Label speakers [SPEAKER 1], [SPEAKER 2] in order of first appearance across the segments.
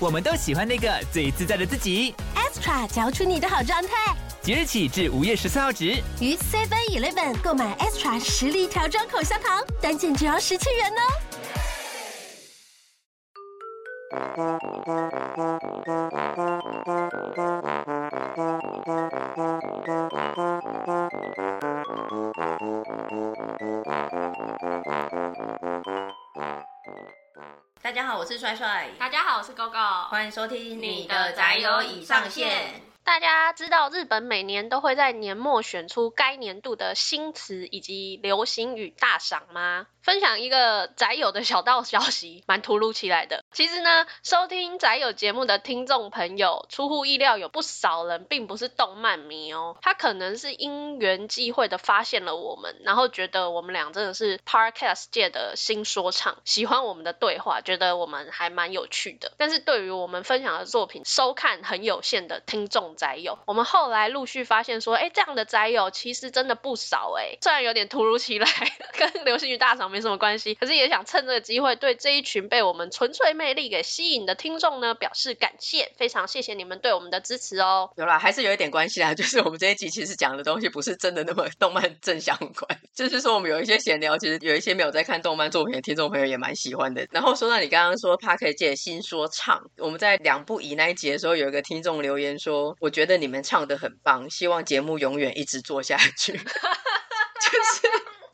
[SPEAKER 1] 我们都喜欢那个最自在的自己。
[SPEAKER 2] Extra 嚼出你的好状态。
[SPEAKER 1] 即日起至五月十四号止，
[SPEAKER 2] 于 Seven Eleven 购买 Extra 实力调装口香糖，单件只要十七元哦。
[SPEAKER 3] 我是帅帅。
[SPEAKER 4] 大家好，我是高高。
[SPEAKER 3] 欢迎收听你的宅友已上线。
[SPEAKER 4] 大家知道，日本每年都会在年末选出该年度的新词以及流行语大赏吗？分享一个宅友的小道消息，蛮突如其来的。其实呢，收听宅友节目的听众朋友，出乎意料有不少人并不是动漫迷哦。他可能是因缘际会的发现了我们，然后觉得我们俩真的是 Podcast 界的新说唱，喜欢我们的对话，觉得我们还蛮有趣的。但是对于我们分享的作品收看很有限的听众宅友，我们后来陆续发现说，哎，这样的宅友其实真的不少哎。虽然有点突如其来，跟流行语大赏没什么关系，可是也想趁这个机会对这一群被我们纯粹魅力给吸引的听众呢表示感谢，非常谢谢你们对我们的支持哦。
[SPEAKER 3] 有啦，还是有一点关系啦，就是我们这一集其实讲的东西不是真的那么动漫正相关，就是说我们有一些闲聊，其实有一些没有在看动漫作品的听众朋友也蛮喜欢的。然后说到你刚刚说 Podcast 界新说唱，我们在两部以那一集的时候，有一个听众留言说，我觉得你们唱的很棒，希望节目永远一直做下去，就是。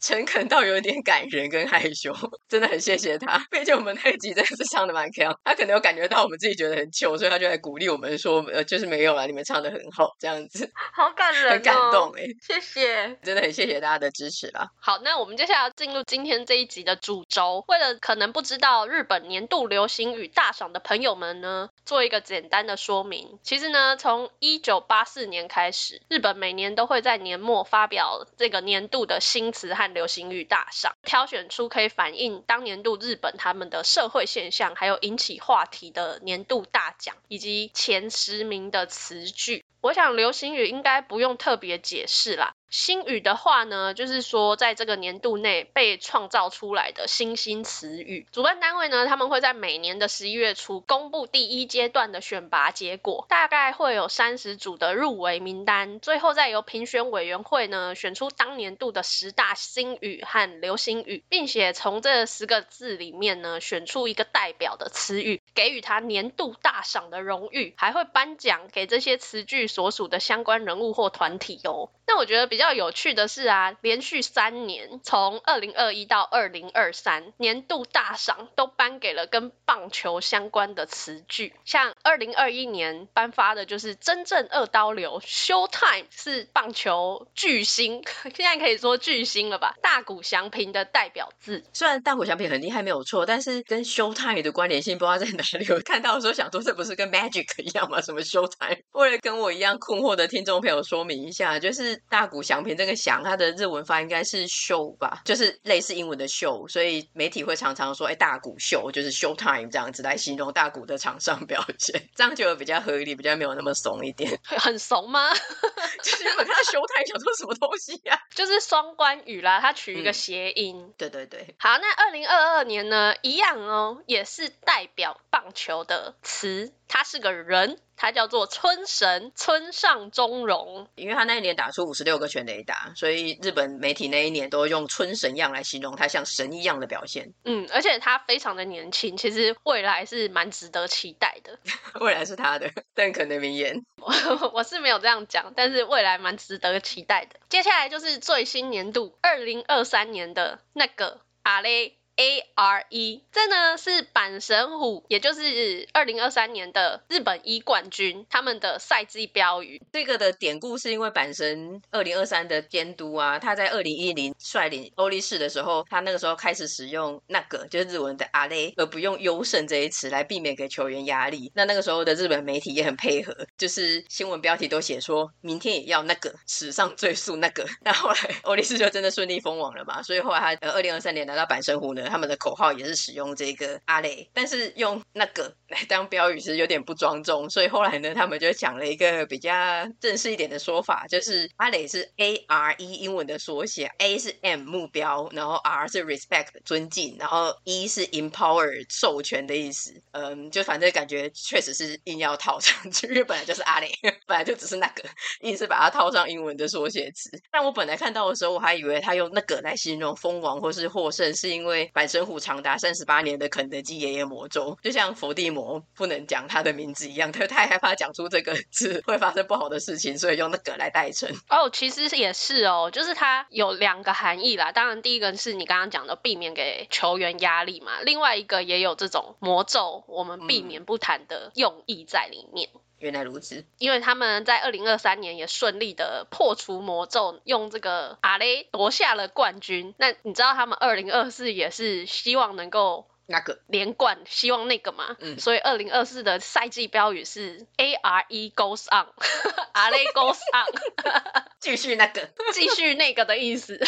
[SPEAKER 3] 诚恳到有点感人跟害羞，真的很谢谢他。毕竟我们那一集真的是唱的蛮强，他可能有感觉到我们自己觉得很糗，所以他就来鼓励我们说，呃，就是没有啦，你们唱的很好，这样子。
[SPEAKER 4] 好感人哦，
[SPEAKER 3] 很感动哎，
[SPEAKER 4] 谢谢，
[SPEAKER 3] 真的很谢谢大家的支持啦。
[SPEAKER 4] 好，那我们接下来要进入今天这一集的主轴。为了可能不知道日本年度流行语大赏的朋友们呢，做一个简单的说明。其实呢，从一九八四年开始，日本每年都会在年末发表这个年度的新词和流行语大赏，挑选出可以反映当年度日本他们的社会现象，还有引起话题的年度大奖，以及前十名的词句。我想流行语应该不用特别解释啦。新语的话呢，就是说在这个年度内被创造出来的新兴词语。主办单位呢，他们会在每年的十一月初公布第一阶段的选拔结果，大概会有三十组的入围名单，最后再由评选委员会呢选出当年度的十大新语和流行语，并且从这十个字里面呢选出一个代表的词语，给予他年度大赏的荣誉，还会颁奖给这些词句所属的相关人物或团体哦。那我觉得比较较有趣的是啊，连续三年，从二零二一到二零二三，年度大赏都颁给了跟棒球相关的词句。像二零二一年颁发的就是真正二刀流，Showtime 是棒球巨星，现在可以说巨星了吧？大谷翔平的代表字。
[SPEAKER 3] 虽然大谷翔平很厉害没有错，但是跟 Showtime 的关联性不知道在哪里。我看到的时候想说，这不是跟 Magic 一样吗？什么 Showtime？为了跟我一样困惑的听众朋友说明一下，就是。大谷翔平这个翔，它的日文发音应该是 Show 吧，就是类似英文的 Show，，所以媒体会常常说，哎，大谷秀就是 show time 这样子来形容大谷的场上表现，这样就比较合理，比较没有那么怂一点。
[SPEAKER 4] 很怂吗？
[SPEAKER 3] 就是我看他修台想说什么东西呀、啊？
[SPEAKER 4] 就是双关语啦，它取一个谐音、嗯。
[SPEAKER 3] 对对对。
[SPEAKER 4] 好，那二零二二年呢，一样哦，也是代表棒球的词，他是个人。他叫做村神村上中荣，
[SPEAKER 3] 因为他那一年打出五十六个全垒打，所以日本媒体那一年都用村神样来形容他像神一样的表现。
[SPEAKER 4] 嗯，而且他非常的年轻，其实未来是蛮值得期待的。
[SPEAKER 3] 未来是他的，但可能明言。
[SPEAKER 4] 我我是没有这样讲，但是未来蛮值得期待的。接下来就是最新年度二零二三年的那个阿雷。A R E，这呢是阪神虎，也就是二零二三年的日本一冠军，他们的赛季标语。
[SPEAKER 3] 这个的典故是因为阪神二零二三的监督啊，他在二零一零率领欧力士的时候，他那个时候开始使用那个就是日文的阿雷，而不用优胜这一词来避免给球员压力。那那个时候的日本媒体也很配合，就是新闻标题都写说明天也要那个史上最速那个。那后来欧力士就真的顺利封王了嘛，所以后来他呃二零二三年拿到阪神虎呢，他们的口号也是使用这个阿雷，但是用那个来当标语是有点不庄重，所以后来呢，他们就讲了一个比较正式一点的说法，就是阿雷是 A R E 英文的缩写，A 是 M 目标，然后 R 是 respect 尊敬，然后 E 是 empower 授权的意思。嗯，就反正感觉确实是硬要套上去，因为本来就是阿雷，本来就只是那个，硬是把它套上英文的缩写词。但我本来看到的时候，我还以为他用那个来形容蜂王或是获胜，是因为阪神虎长达三十八年的肯德基爷爷魔咒，就像伏地魔不能讲他的名字一样，他太害怕讲出这个字会发生不好的事情，所以用那个来代称。
[SPEAKER 4] 哦，其实也是哦，就是它有两个含义啦。当然，第一个是你刚刚讲的避免给球员压力嘛，另外一个也有这种魔咒，我们避免不谈的用意在里面。嗯
[SPEAKER 3] 原来如此，
[SPEAKER 4] 因为他们在二零二三年也顺利的破除魔咒，用这个阿雷夺下了冠军。那你知道他们二零二四也是希望能够
[SPEAKER 3] 那个
[SPEAKER 4] 连冠，希望那个嘛？嗯，所以二零二四的赛季标语是 A R E goes on，阿雷 goes on，
[SPEAKER 3] 继续那个，
[SPEAKER 4] 继续那个的意思。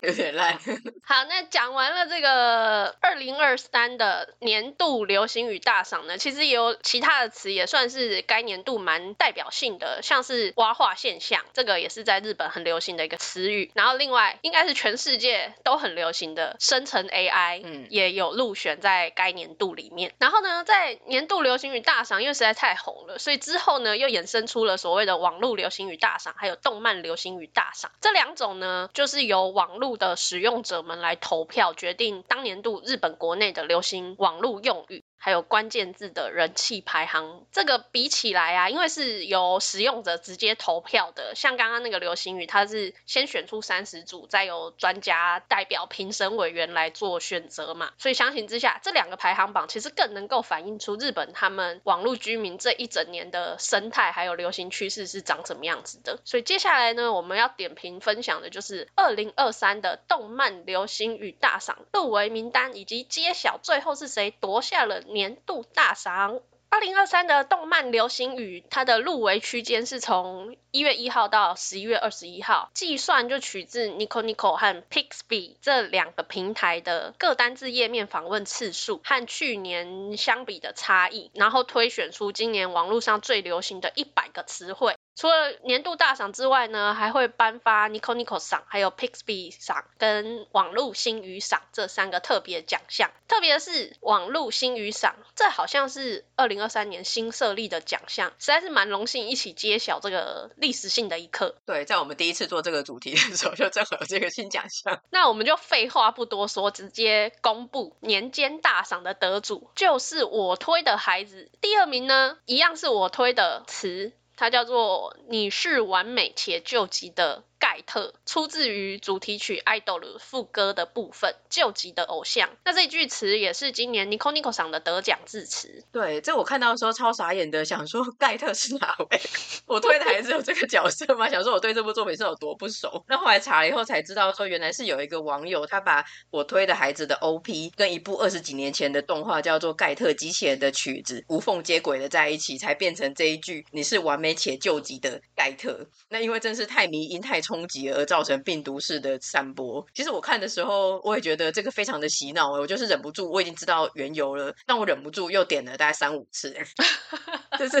[SPEAKER 3] 有点烂。
[SPEAKER 4] 好，那讲完了这个二零二三的年度流行语大赏呢，其实也有其他的词也算是该年度蛮代表性的，像是蛙化现象，这个也是在日本很流行的一个词语。然后另外应该是全世界都很流行的生成 AI，嗯，也有入选在该年度里面。然后呢，在年度流行语大赏，因为实在太红了，所以之后呢又衍生出了所谓的网络流行语大赏，还有动漫流行语大赏。这两种呢，就是由网络的使用者们来投票，决定当年度日本国内的流行网络用语。还有关键字的人气排行，这个比起来啊，因为是由使用者直接投票的，像刚刚那个流行语，它是先选出三十组，再由专家代表评审委员来做选择嘛，所以相形之下，这两个排行榜其实更能够反映出日本他们网络居民这一整年的生态还有流行趋势是长什么样子的。所以接下来呢，我们要点评分享的就是二零二三的动漫流行语大赏入围名单以及揭晓最后是谁夺下了年度大赏，二零二三的动漫流行语，它的入围区间是从一月一号到十一月二十一号，计算就取自 Nico Nico 和 Pixby 这两个平台的各单字页面访问次数和去年相比的差异，然后推选出今年网络上最流行的一百个词汇。除了年度大赏之外呢，还会颁发 Nico Nico 赏、还有 Pixby 赏跟网络新语赏这三个特别奖项。特别是网络新语赏，这好像是二零二三年新设立的奖项，实在是蛮荣幸一起揭晓这个历史性的一刻。
[SPEAKER 3] 对，在我们第一次做这个主题的时候，就正好有这个新奖项。
[SPEAKER 4] 那我们就废话不多说，直接公布年间大赏的得主，就是我推的孩子。第二名呢，一样是我推的词。它叫做“你是完美且救急的”。盖特出自于主题曲《Idol》副歌的部分，救急的偶像。那这句词也是今年 Nico Nico 赏的得奖致辞。
[SPEAKER 3] 对，这我看到的时候超傻眼的，想说 盖特是哪位？我推的孩子有这个角色吗？想说我对这部作品是有多不熟。那后来查了以后才知道，说原来是有一个网友他把我推的孩子的 OP 跟一部二十几年前的动画叫做《盖特机器人》的曲子无缝接轨的在一起，才变成这一句“你是完美且救急的盖特”。那因为真是太迷因太冲。冲击而造成病毒式的散播。其实我看的时候，我也觉得这个非常的洗脑。我就是忍不住，我已经知道缘由了，但我忍不住又点了大概三五次，就是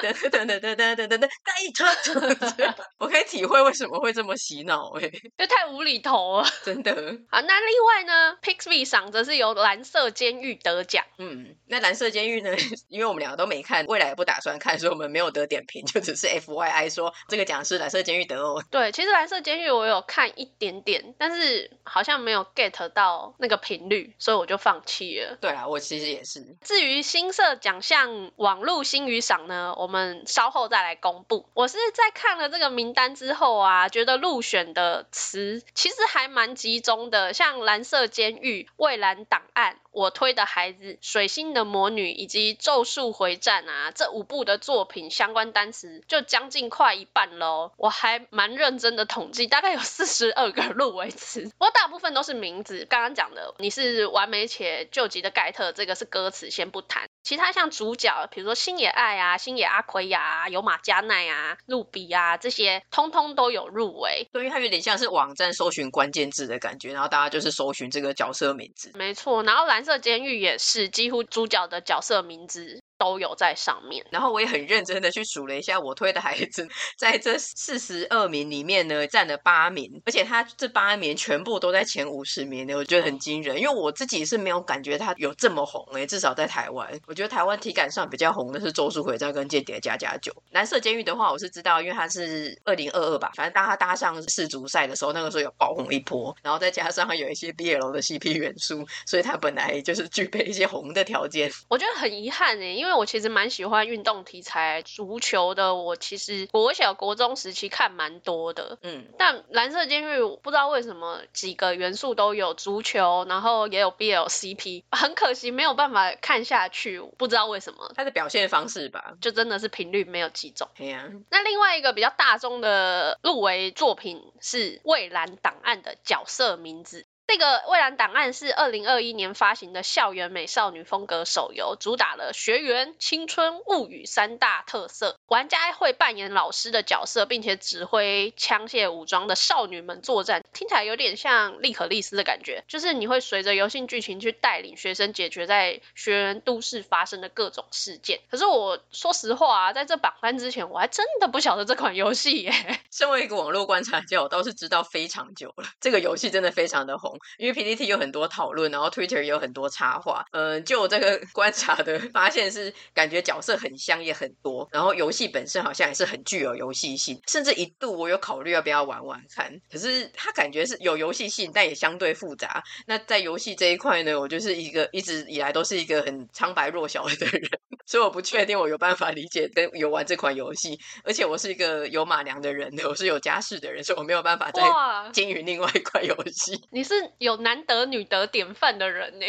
[SPEAKER 3] 等等等等等等等等，盖特，我可以体会为什么会这么洗脑。哎，
[SPEAKER 4] 就太无厘头了，
[SPEAKER 3] 真的。
[SPEAKER 4] 好，那另外呢，Pixby 赏则是由蓝色监狱得奖。
[SPEAKER 3] 嗯，那蓝色监狱呢？因为我们两个都没看，未来也不打算看，所以我们没有得点评，就只是 FYI 说这个奖是蓝色监狱得哦。
[SPEAKER 4] 对，其实。蓝色监狱我有看一点点，但是好像没有 get 到那个频率，所以我就放弃了。
[SPEAKER 3] 对啊，我其实也是。
[SPEAKER 4] 至于新设奖项网络新语赏呢，我们稍后再来公布。我是在看了这个名单之后啊，觉得入选的词其实还蛮集中的，像《蓝色监狱》、《蔚蓝档案》。我推的孩子、水星的魔女以及咒术回战啊，这五部的作品相关单词就将近快一半喽。我还蛮认真的统计，大概有 四十二个入围词，不过大部分都是名字。刚刚讲的你是完美且救急的盖特，这个是歌词，先不谈。其他像主角，比如说星野爱啊、星野阿奎亚啊、有马加奈啊、露比啊这些，通通都有入围。
[SPEAKER 3] 对，因为它有点像是网站搜寻关键字的感觉，然后大家就是搜寻这个角色名字。
[SPEAKER 4] 没错，然后蓝色监狱也是几乎主角的角色名字。都有在上面，
[SPEAKER 3] 然后我也很认真的去数了一下，我推的孩子 在这四十二名里面呢，占了八名，而且他这八名全部都在前五十名呢，我觉得很惊人。因为我自己是没有感觉他有这么红诶，至少在台湾，我觉得台湾体感上比较红的是《周书回战》跟《间谍加加九》。蓝色监狱的话，我是知道，因为他是二零二二吧，反正当他搭上世足赛的时候，那个时候有爆红一波，然后再加上有一些 BL 的 CP 元素，所以他本来就是具备一些红的条件。
[SPEAKER 4] 我觉得很遗憾诶，因为。我其实蛮喜欢运动题材足球的，我其实国小国中时期看蛮多的，嗯，但蓝色监狱不知道为什么几个元素都有足球，然后也有 BL CP，很可惜没有办法看下去，不知道为什么。
[SPEAKER 3] 它的表现方式吧，
[SPEAKER 4] 就真的是频率没有击中。
[SPEAKER 3] 对呀。
[SPEAKER 4] 那另外一个比较大众的入围作品是《蔚蓝档案》的角色名字。这个《蔚蓝档案》是二零二一年发行的校园美少女风格手游，主打了学员、青春、物语三大特色。玩家会扮演老师的角色，并且指挥枪械武装的少女们作战，听起来有点像利可利斯的感觉。就是你会随着游戏剧情去带领学生解决在学园都市发生的各种事件。可是我说实话啊，在这榜单之前，我还真的不晓得这款游戏耶。
[SPEAKER 3] 身为一个网络观察家，我倒是知道非常久了。这个游戏真的非常的红。因为 PTT 有很多讨论，然后 Twitter 也有很多插画。嗯、就我这个 观察的发现是，感觉角色很香也很多，然后游戏本身好像也是很具有游戏性，甚至一度我有考虑要不要玩玩看。可是它感觉是有游戏性，但也相对复杂。那在游戏这一块呢，我就是一个一直以来都是一个很苍白弱小的人，所以我不确定我有办法理解跟有玩这款游戏。而且我是一个有马良的人，我是有家室的人，所以我没有办法再经营另外一款游戏。
[SPEAKER 4] 你是？有男德女德典范的人呢，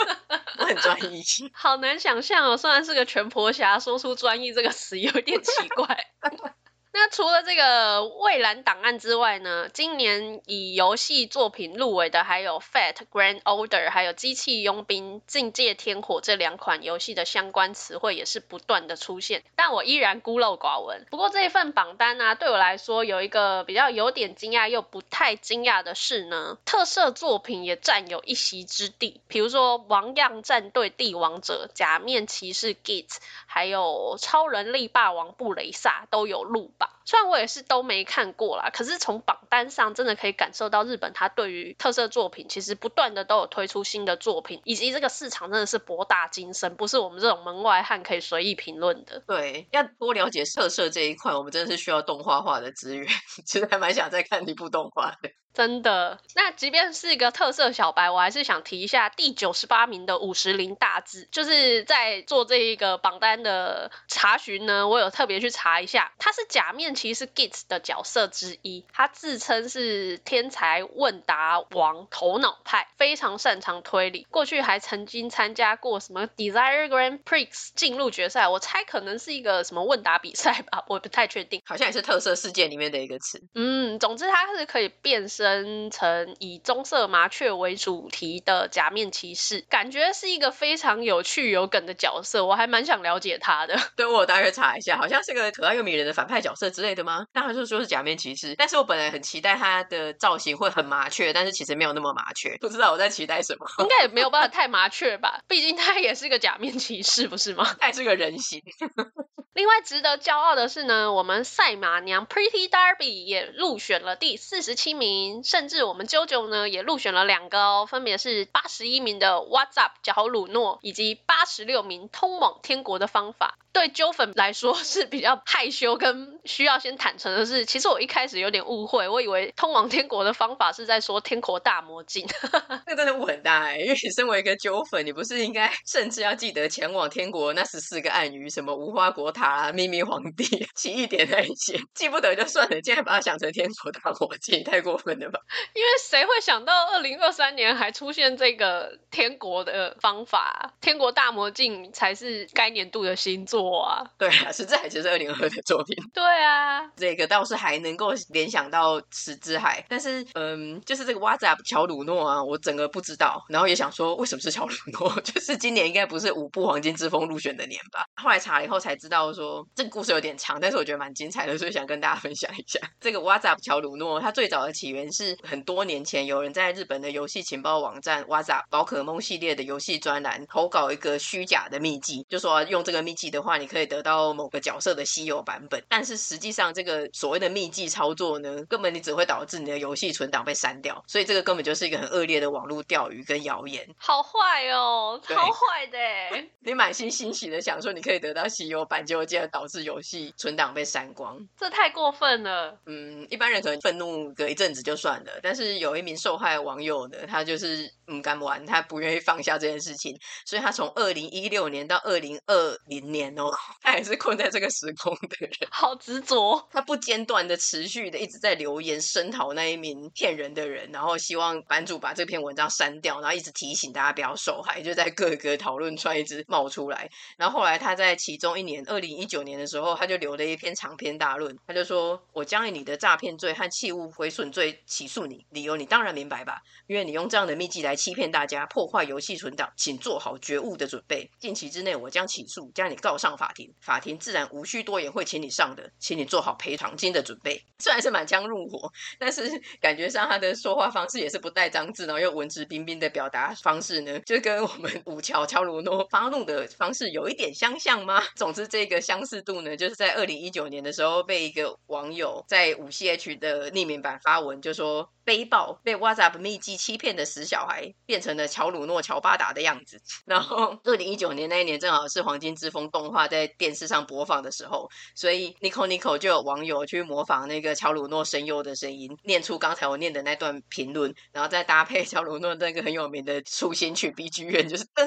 [SPEAKER 3] 我很专一，
[SPEAKER 4] 好难想象哦。虽然是个全婆侠，说出专一这个词有点奇怪。那除了这个《蔚蓝档案》之外呢，今年以游戏作品入围的还有《Fat Grand Order》还有《机器佣兵境界天火》这两款游戏的相关词汇也是不断的出现，但我依然孤陋寡闻。不过这一份榜单呢、啊，对我来说有一个比较有点惊讶又不太惊讶的是呢，特色作品也占有一席之地，比如说《王样战队帝王者》、《假面骑士 Git》还有《超人力霸王布雷萨》都有入。but 虽然我也是都没看过啦，可是从榜单上真的可以感受到日本它对于特色作品其实不断的都有推出新的作品，以及这个市场真的是博大精深，不是我们这种门外汉可以随意评论的。
[SPEAKER 3] 对，要多了解特色这一块，我们真的是需要动画化的资源，其实还蛮想再看一部动画的。
[SPEAKER 4] 真的，那即便是一个特色小白，我还是想提一下第九十八名的五十铃大志，就是在做这一个榜单的查询呢，我有特别去查一下，它是假面骑士 Git 的角色之一，他自称是天才问答王头脑派，非常擅长推理，过去还曾经参加过什么 Desire Grand Prix 进入决赛，我猜可能是一个什么问答比赛吧，我不太确定，
[SPEAKER 3] 好像也是特色事件里面的一个词。
[SPEAKER 4] 嗯，总之他是可以变身。成以棕色麻雀为主题的假面骑士，感觉是一个非常有趣有梗的角色，我还蛮想了解他的。
[SPEAKER 3] 对，我大概查一下，好像是个可爱又迷人的反派角色之类的吗？当然就是说是假面骑士，但是我本来很期待他的造型会很麻雀，但是其实没有那么麻雀，不知道我在期待什么。
[SPEAKER 4] 应该也没有 办法太麻雀吧，毕竟他也是个假面骑士，不是吗？
[SPEAKER 3] 他也是个人形。
[SPEAKER 4] 另外值得骄傲的是呢，我们赛马娘 Pretty Derby 也入选了第四十七名，甚至我们 JoJo 呢也入选了两个哦，分别是八十一名的 What's Up 角鲁诺，以及八十六名通往天国的方法。对 Jo 粉来说是比较害羞跟需要先坦诚的是，其实我一开始有点误会，我以为通往天国的方法是在说天国大魔镜。
[SPEAKER 3] 那真的误很大哎，因为你身为一个纠粉，你不是应该甚至要记得前往天国那十四个暗语，什么无花果塔啊、秘密皇帝、奇异点那一些，记不得就算了，竟然把它想成天国大魔镜，太过分了吧？
[SPEAKER 4] 因为谁会想到二零二三年还出现这个天国的方法？天国大魔镜才是该年度的新作啊！
[SPEAKER 3] 对啊，实在还是二零二二的作品。
[SPEAKER 4] 对啊，
[SPEAKER 3] 这个倒是还能够联想到石之海，但是嗯，就是这个瓦扎乔鲁诺啊，我整个不知道，然后也想说为什么是乔鲁诺？就是今年应该不是五部黄金之风入选的年吧？后来查了以后才知道说这个故事有点长，但是我觉得蛮精彩的，所以想跟大家分享一下 这个瓦扎乔鲁诺。它最早的起源是很多年前有人在日本的游戏情报网站瓦扎宝可梦系列的游戏专栏投稿一个虚假的秘籍，就说用这个秘籍的话，你可以得到某个角色的稀有版本，但是实际上这个所谓的秘技操作呢，根本你只会导致你的游戏存档被删掉，所以这个根本就是一个很恶劣的网络钓鱼跟谣言。
[SPEAKER 4] 好坏哦，超坏的！
[SPEAKER 3] 你满心欣喜的想说你可以得到西游版，结果竟然导致游戏存档被删光，
[SPEAKER 4] 这太过分了。
[SPEAKER 3] 嗯，一般人可能愤怒隔一阵子就算了，但是有一名受害网友呢，他就是不敢玩，他不愿意放下这件事情，所以他从二零一六年到二零二零年哦，他也是困在这个时空的人，
[SPEAKER 4] 好执着。
[SPEAKER 3] 他不间断的、持续的一直在留言声讨那一名骗人的人，然后希望版主把这篇文章删掉，然后一直提醒大家不要受害，就在各个讨论串一直冒出来。然后后来他在其中一年，二零一九年的时候，他就留了一篇长篇大论，他就说：“我将以你的诈骗罪和器物毁损罪起诉你，理由你当然明白吧？因为你用这样的秘籍来欺骗大家，破坏游戏存档，请做好觉悟的准备。近期之内，我将起诉，将你告上法庭，法庭自然无需多言会请你上的，请你做好赔偿金的准备。虽然是满腔怒火，但是感觉上他的说话方式也是不带脏字，然后又文质彬彬的表达方式呢，就跟我们武桥乔鲁诺发怒的方式有一点相像吗？总之，这个相似度呢，就是在二零一九年的时候，被一个网友在五 CH 的匿名版发文，就说。背报被 WhatsApp 秘籍欺骗的死小孩，变成了乔鲁诺乔巴达的样子。然后，二零一九年那一年正好是《黄金之风》动画在电视上播放的时候，所以 Nico Nico 就有网友去模仿那个乔鲁诺声优的声音，念出刚才我念的那段评论，然后再搭配乔鲁诺那个很有名的出行曲 BGM，就是噔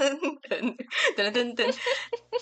[SPEAKER 3] 噔噔噔噔。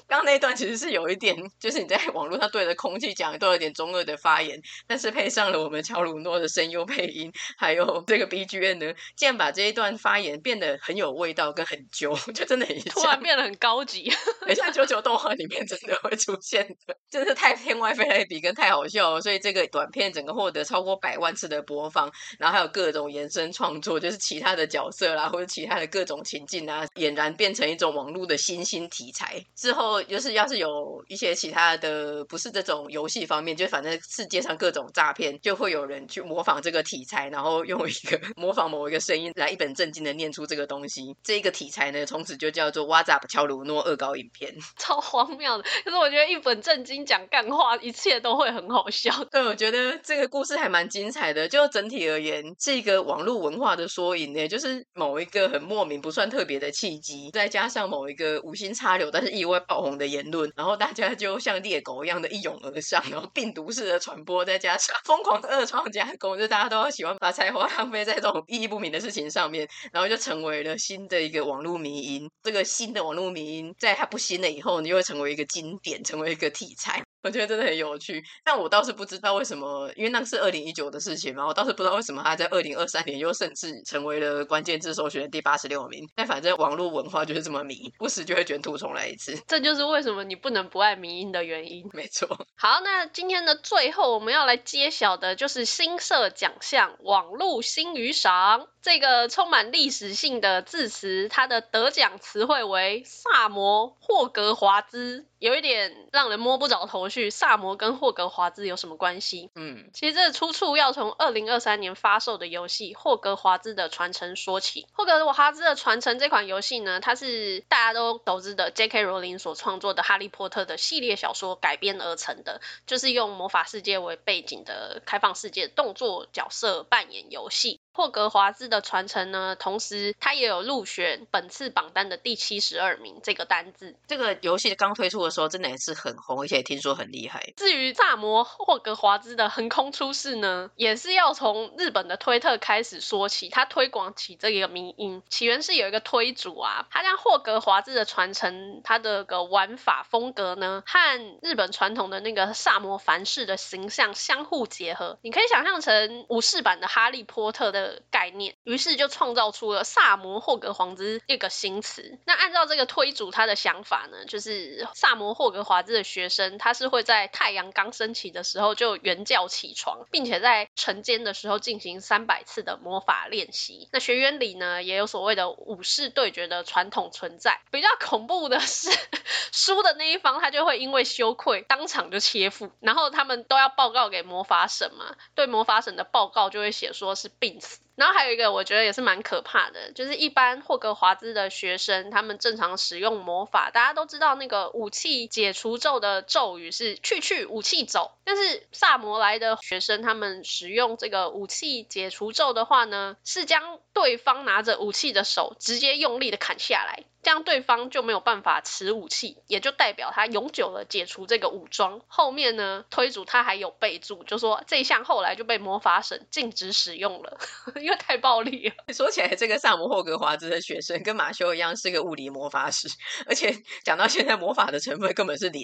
[SPEAKER 3] 刚那一段其实是有一点，就是你在网络上对着空气讲，都有点中二的发言，但是配上了我们乔鲁诺的声优配音，还。有这个 BGM 呢，竟然把这一段发言变得很有味道，跟很揪，就真的很
[SPEAKER 4] 突然变得很高级，
[SPEAKER 3] 很像九九动画里面真的会出现的，真是太天外飞来一笔，跟太好笑了。所以这个短片整个获得超过百万次的播放，然后还有各种延伸创作，就是其他的角色啦，或者其他的各种情境啊，俨然变成一种网络的新兴题材。之后就是要是有一些其他的，不是这种游戏方面，就反正世界上各种诈骗，就会有人去模仿这个题材，然后。用一个 模仿某一个声音来一本正经的念出这个东西，这一个题材呢，从此就叫做 WhatsApp 乔鲁诺恶搞影片，
[SPEAKER 4] 超荒谬的。可是我觉得一本正经讲干话，一切都会很好笑。
[SPEAKER 3] 对，我觉得这个故事还蛮精彩的。就整体而言，是一个网络文化的缩影呢，就是某一个很莫名、不算特别的契机，再加上某一个无心插柳但是意外爆红的言论，然后大家就像猎狗一样的一拥而上，然后病毒式的传播，再加上疯狂的二创加工，就大家都喜欢把才华浪费在这种意义不明的事情上面，然后就成为了新的一个网络迷因。这个新的网络迷因，在它不新了以后，你就会成为一个经典，成为一个题材。我觉得真的很有趣，但我倒是不知道为什么，因为那是二零一九的事情嘛，我倒是不知道为什么他在二零二三年又甚至成为了关键字搜寻的第八十六名。但反正网络文化就是这么迷，不时就会卷土重来一次。
[SPEAKER 4] 这就是为什么你不能不爱迷音的原因。
[SPEAKER 3] 没错。
[SPEAKER 4] 好，那今天的最后我们要来揭晓的就是新社奖项网络新语赏。这个充满历史性的字词，它的得奖词汇为萨摩霍格华兹，有一点让人摸不着头绪。萨摩跟霍格华兹有什么关系？
[SPEAKER 3] 嗯，
[SPEAKER 4] 其实这个出处要从二零二三年发售的游戏《霍格华兹的传承》说起。《霍格华兹的传承》这款游戏呢，它是大家都熟知的 J.K. 罗琳所创作的《哈利波特》的系列小说改编而成的，就是用魔法世界为背景的开放世界动作角色扮演游戏。霍格华兹的传承呢，同时它也有入选本次榜单的第七十二名这个单字。
[SPEAKER 3] 这个游戏刚推出的时候，真的也是很红，而且听说很厉害。
[SPEAKER 4] 至于萨摩霍格华兹的横空出世呢，也是要从日本的推特开始说起。他推广起这个迷因，起源是有一个推主啊，他将霍格华兹的传承，他的个玩法风格呢，和日本传统的那个萨摩凡士的形象相互结合。你可以想象成武士版的哈利波特的。的概念，于是就创造出了萨摩霍格华兹一个新词。那按照这个推主他的想法呢，就是萨摩霍格华兹的学生，他是会在太阳刚升起的时候就原叫起床，并且在晨间的时候进行三百次的魔法练习。那学院里呢，也有所谓的武士对决的传统存在。比较恐怖的是，输的那一方他就会因为羞愧当场就切腹，然后他们都要报告给魔法省嘛，对魔法省的报告就会写说是病死。然后还有一个，我觉得也是蛮可怕的，就是一般霍格华兹的学生，他们正常使用魔法，大家都知道那个武器解除咒的咒语是“去去武器走”，但是萨摩来的学生，他们使用这个武器解除咒的话呢，是将对方拿着武器的手直接用力的砍下来。这样对方就没有办法持武器，也就代表他永久的解除这个武装。后面呢，推主他还有备注，就说这一项后来就被魔法省禁止使用了，因为太暴力了。
[SPEAKER 3] 说起来，这个萨姆霍格华兹的学生跟马修一样是个物理魔法师，而且讲到现在魔法的成分根本是零。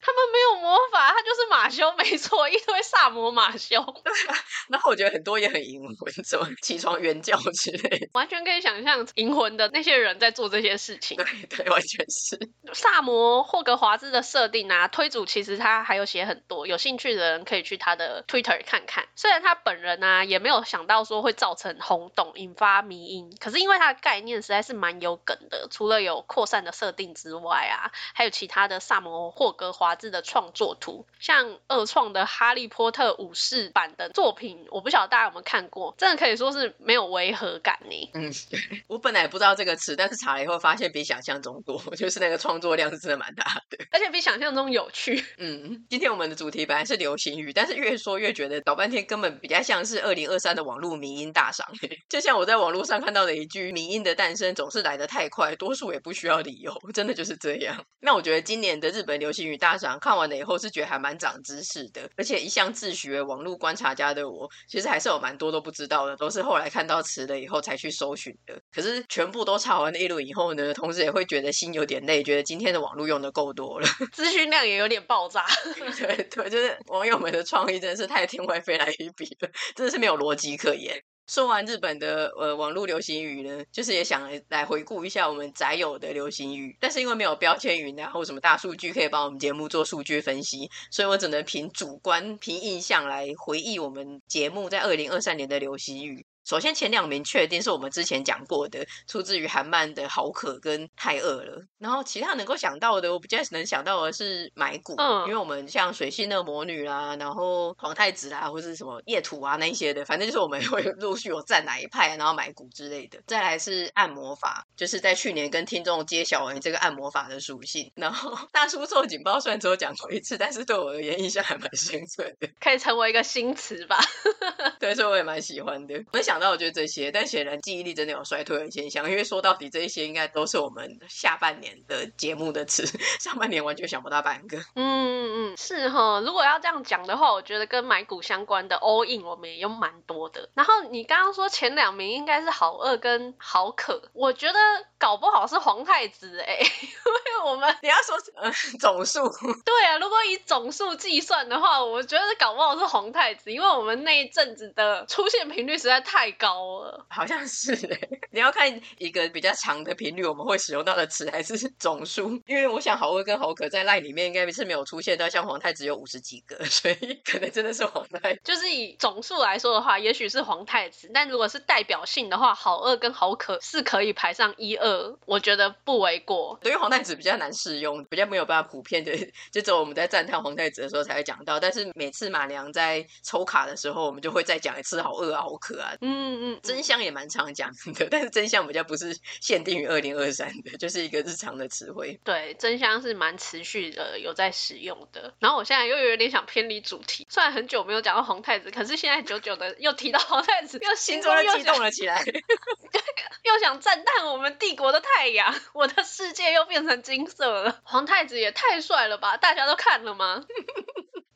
[SPEAKER 4] 他们没有魔法，他就是马修，没错，一堆萨摩马修。
[SPEAKER 3] 对啊，然后我觉得很多也很银魂，什么起床原教之类的，
[SPEAKER 4] 完全可以想象银魂的那些人在做这些事。
[SPEAKER 3] 对对，完全是
[SPEAKER 4] 萨摩霍格华兹的设定啊，推主其实他还有写很多，有兴趣的人可以去他的 Twitter 看看。虽然他本人啊也没有想到说会造成轰动，引发迷因，可是因为他的概念实在是蛮有梗的，除了有扩散的设定之外啊，还有其他的萨摩霍格华兹的创作图，像二创的哈利波特武士版的作品，我不晓得大家有没有看过，真的可以说是没有违和感呢。
[SPEAKER 3] 嗯，我本来也不知道这个词，但是查了以后发现。比想象中多，就是那个创作量是真的蛮大的，
[SPEAKER 4] 而且比想象中有趣。
[SPEAKER 3] 嗯，今天我们的主题本来是流行语，但是越说越觉得搞半天根本比较像是二零二三的网络迷音大赏。就像我在网络上看到的一句：“迷音的诞生总是来得太快，多数也不需要理由。”真的就是这样。那我觉得今年的日本流行语大赏看完了以后，是觉得还蛮长知识的。而且一向自学网络观察家的我，其实还是有蛮多都不知道的，都是后来看到词了以后才去搜寻的。可是全部都查完了一轮以后呢？同时也会觉得心有点累，觉得今天的网络用的够多了，
[SPEAKER 4] 资讯量也有点爆炸。
[SPEAKER 3] 对对，就是网友们的创意真的是太天外飞来一笔了，真的是没有逻辑可言。说完日本的呃网络流行语呢，就是也想来回顾一下我们宅友的流行语，但是因为没有标签云然后什么大数据可以帮我们节目做数据分析，所以我只能凭主观、凭印象来回忆我们节目在二零二三年的流行语。首先前两名确定是我们之前讲过的，出自于韩漫的好可跟太饿了。然后其他能够想到的，我比较能想到的是买股，嗯，因为我们像水星的魔女啦，然后皇太子啦，或是什么夜土啊那一些的，反正就是我们 会陆续有站哪一派，然后买股之类的。再来是按摩法，就是在去年跟听众揭晓完这个按摩法的属性。然后大叔做警报虽然只有讲过一次，但是对我而言印象还蛮深刻的，
[SPEAKER 4] 可以成为一个新词吧？
[SPEAKER 3] 对，所以我也蛮喜欢的。我想。那我觉得这些，但显然记忆力真的有衰退的现象，因为说到底，这一些应该都是我们下半年的节目的词，上半年完全想不到半个。嗯
[SPEAKER 4] 嗯嗯，是哈。如果要这样讲的话，我觉得跟买股相关的 all in 我们也有蛮多的。然后你刚刚说前两名应该是好饿跟好渴，我觉得搞不好是皇太子哎、欸，因为我们
[SPEAKER 3] 你要说呃总数，
[SPEAKER 4] 对啊，如果以总数计算的话，我觉得搞不好是皇太子，因为我们那一阵子的出现频率实在太。太高了，
[SPEAKER 3] 好像是哎。你要看一个比较长的频率，我们会使用到的词还是总数？因为我想好饿跟好可在 LINE 里面应该是没有出现到，像皇太子有五十几个，所以可能真的是皇太。
[SPEAKER 4] 就是以总数来说的话，也许是皇太子，但如果是代表性的话，好饿跟好可是可以排上一二，我觉得不为过。
[SPEAKER 3] 对于皇太子比较难适用，比较没有办法普遍的，就只有我们在赞叹皇太子的时候才会讲到。但是每次马良在抽卡的时候，我们就会再讲一次好饿啊、好可啊。嗯。
[SPEAKER 4] 嗯嗯，
[SPEAKER 3] 真相也蛮常讲的，但是真相比较不是限定于二零二三的，就是一个日常的词汇。
[SPEAKER 4] 对，真相是蛮持续的有在使用的。然后我现在又有点想偏离主题，虽然很久没有讲到皇太子，可是现在久久的又提到皇太子，又心中又
[SPEAKER 3] 激动了起来，
[SPEAKER 4] 又想赞叹我们帝国的太阳，我的世界又变成金色了。皇太子也太帅了吧！大家都看了吗？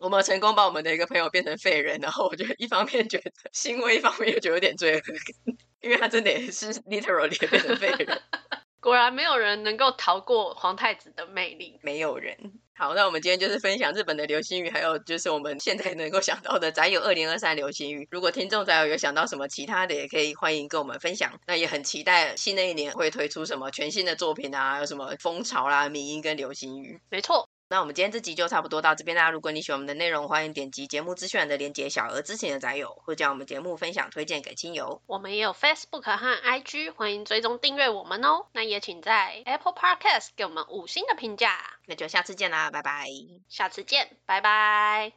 [SPEAKER 3] 我们成功把我们的一个朋友变成废人，然后我觉得一方面觉得欣慰，一方面又觉得有点罪恶感，因为他真的也是 literally 变成废人。
[SPEAKER 4] 果然没有人能够逃过皇太子的魅力，
[SPEAKER 3] 没有人。好，那我们今天就是分享日本的流星雨，还有就是我们现在能够想到的宅友二零二三流星雨。如果听众宅友有想到什么其他的，也可以欢迎跟我们分享。那也很期待新的一年会推出什么全新的作品啊，有什么风潮啦、迷音跟流星雨。
[SPEAKER 4] 没错。
[SPEAKER 3] 那我们今天这集就差不多到这边啦。如果你喜欢我们的内容，欢迎点击节目资讯栏的链接，小额支持的宅友，或将我们节目分享推荐给亲友。
[SPEAKER 4] 我们也有 Facebook 和 IG，欢迎追踪订阅我们哦。那也请在 Apple Podcast 给我们五星的评价。
[SPEAKER 3] 那就下次见啦，拜拜。
[SPEAKER 4] 下次见，拜拜。